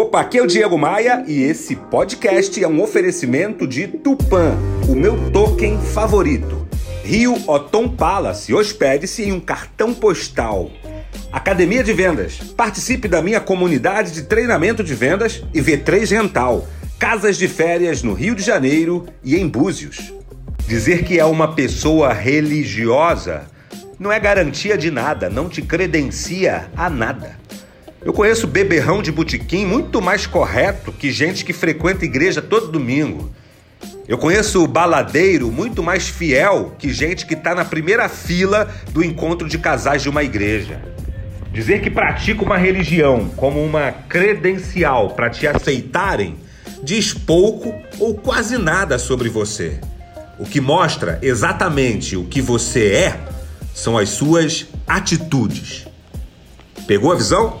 Opa, aqui é o Diego Maia e esse podcast é um oferecimento de Tupan, o meu token favorito. Rio Otom Palace, hospede-se em um cartão postal. Academia de Vendas, participe da minha comunidade de treinamento de vendas e V3 Rental, casas de férias no Rio de Janeiro e em Búzios. Dizer que é uma pessoa religiosa não é garantia de nada, não te credencia a nada. Eu conheço beberrão de botequim muito mais correto que gente que frequenta igreja todo domingo. Eu conheço baladeiro muito mais fiel que gente que está na primeira fila do encontro de casais de uma igreja. Dizer que pratica uma religião como uma credencial para te aceitarem diz pouco ou quase nada sobre você. O que mostra exatamente o que você é são as suas atitudes. Pegou a visão?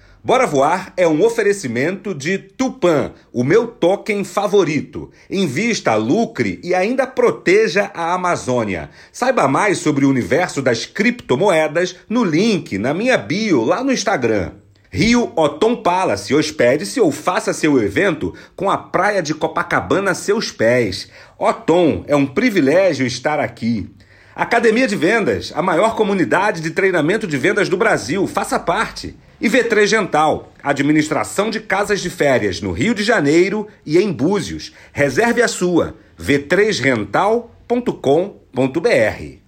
Bora Voar é um oferecimento de Tupan, o meu token favorito. Invista, lucre e ainda proteja a Amazônia. Saiba mais sobre o universo das criptomoedas no link na minha bio lá no Instagram. Rio Otom Palace, hospede-se ou faça seu evento com a praia de Copacabana a seus pés. Otom, é um privilégio estar aqui. Academia de Vendas, a maior comunidade de treinamento de vendas do Brasil. Faça parte. E V3 Gental, administração de casas de férias no Rio de Janeiro e em Búzios. Reserve a sua. v3rental.com.br